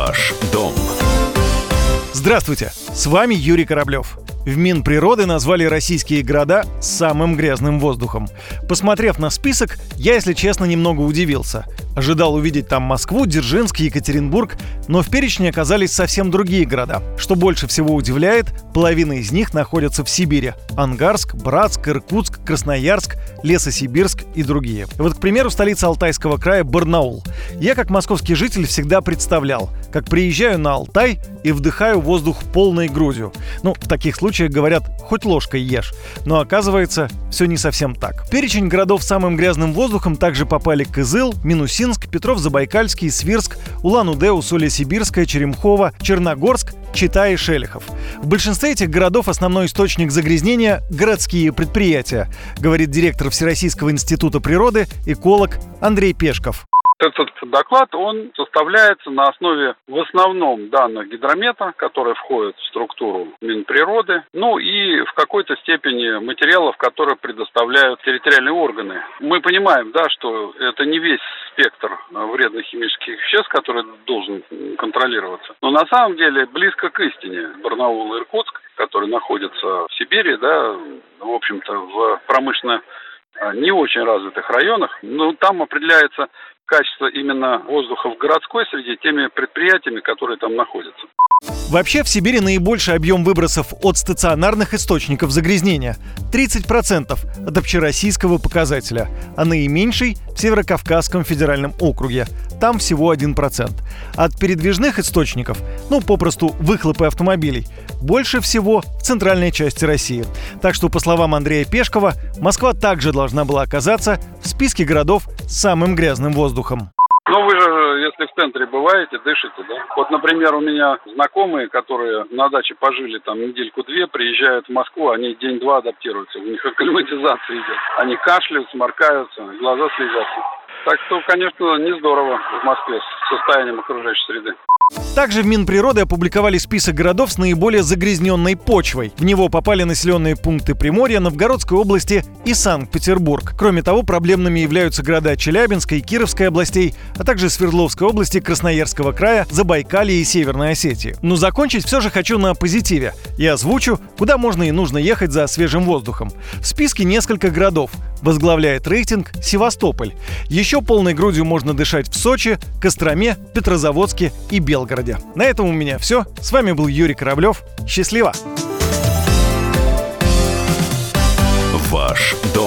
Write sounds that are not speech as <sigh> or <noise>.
Ваш дом. Здравствуйте, с вами Юрий Кораблев. В Минприроды назвали российские города самым грязным воздухом. Посмотрев на список, я, если честно, немного удивился. Ожидал увидеть там Москву, Дзержинск, Екатеринбург, но в перечне оказались совсем другие города. Что больше всего удивляет, половина из них находятся в Сибири. Ангарск, Братск, Иркутск, Красноярск, Лесосибирск и другие. Вот, к примеру, столица Алтайского края Барнаул. Я, как московский житель, всегда представлял, как приезжаю на Алтай и вдыхаю воздух полной грудью. Ну, в таких случаях говорят «хоть ложкой ешь». Но оказывается, все не совсем так. В перечень городов с самым грязным воздухом также попали Кызыл, Минусинск, Петров-Забайкальский, Свирск, Улан-Удэ, Усолье-Сибирская, Черемхово, Черногорск, Чита и Шелехов. В большинстве этих городов основной источник загрязнения – городские предприятия, говорит директор Всероссийского института природы, эколог Андрей Пешков. Этот доклад, он составляется на основе в основном данных гидромета, которые входят в структуру Минприроды, ну и в какой-то степени материалов, которые предоставляют территориальные органы. Мы понимаем, да, что это не весь спектр вредных химических веществ, который должен контролироваться. Но на самом деле близко к истине. Барнаул и Иркутск, которые находятся в Сибири, да, в общем-то, в промышленно не очень развитых районах, но там определяется качество именно воздуха в городской среде теми предприятиями, которые там находятся. Вообще в Сибири наибольший объем выбросов от стационарных источников загрязнения – 30% от общероссийского показателя, а наименьший – в Северокавказском федеральном округе – там всего 1%. От передвижных источников, ну попросту выхлопы автомобилей, больше всего в центральной части России. Так что, по словам Андрея Пешкова, Москва также должна была оказаться в списке городов с самым грязным воздухом. Ну, вы же, если в центре бываете, дышите, да? Вот, например, у меня знакомые, которые на даче пожили там недельку-две, приезжают в Москву, они день-два адаптируются, у них <laughs> акклиматизация идет. Они кашляют, сморкаются, глаза слезятся. Так что, конечно, не здорово в Москве с состоянием окружающей среды. Также в Минприроды опубликовали список городов с наиболее загрязненной почвой. В него попали населенные пункты Приморья, Новгородской области и Санкт-Петербург. Кроме того, проблемными являются города Челябинской и Кировской областей, а также Свердловской области, Красноярского края, Забайкалья и Северной Осетии. Но закончить все же хочу на позитиве. Я озвучу, куда можно и нужно ехать за свежим воздухом. В списке несколько городов. Возглавляет рейтинг Севастополь. Еще полной грудью можно дышать в Сочи, Костроме, Петрозаводске и Белгороде. На этом у меня все. С вами был Юрий Кораблев. Счастливо! Ваш дом.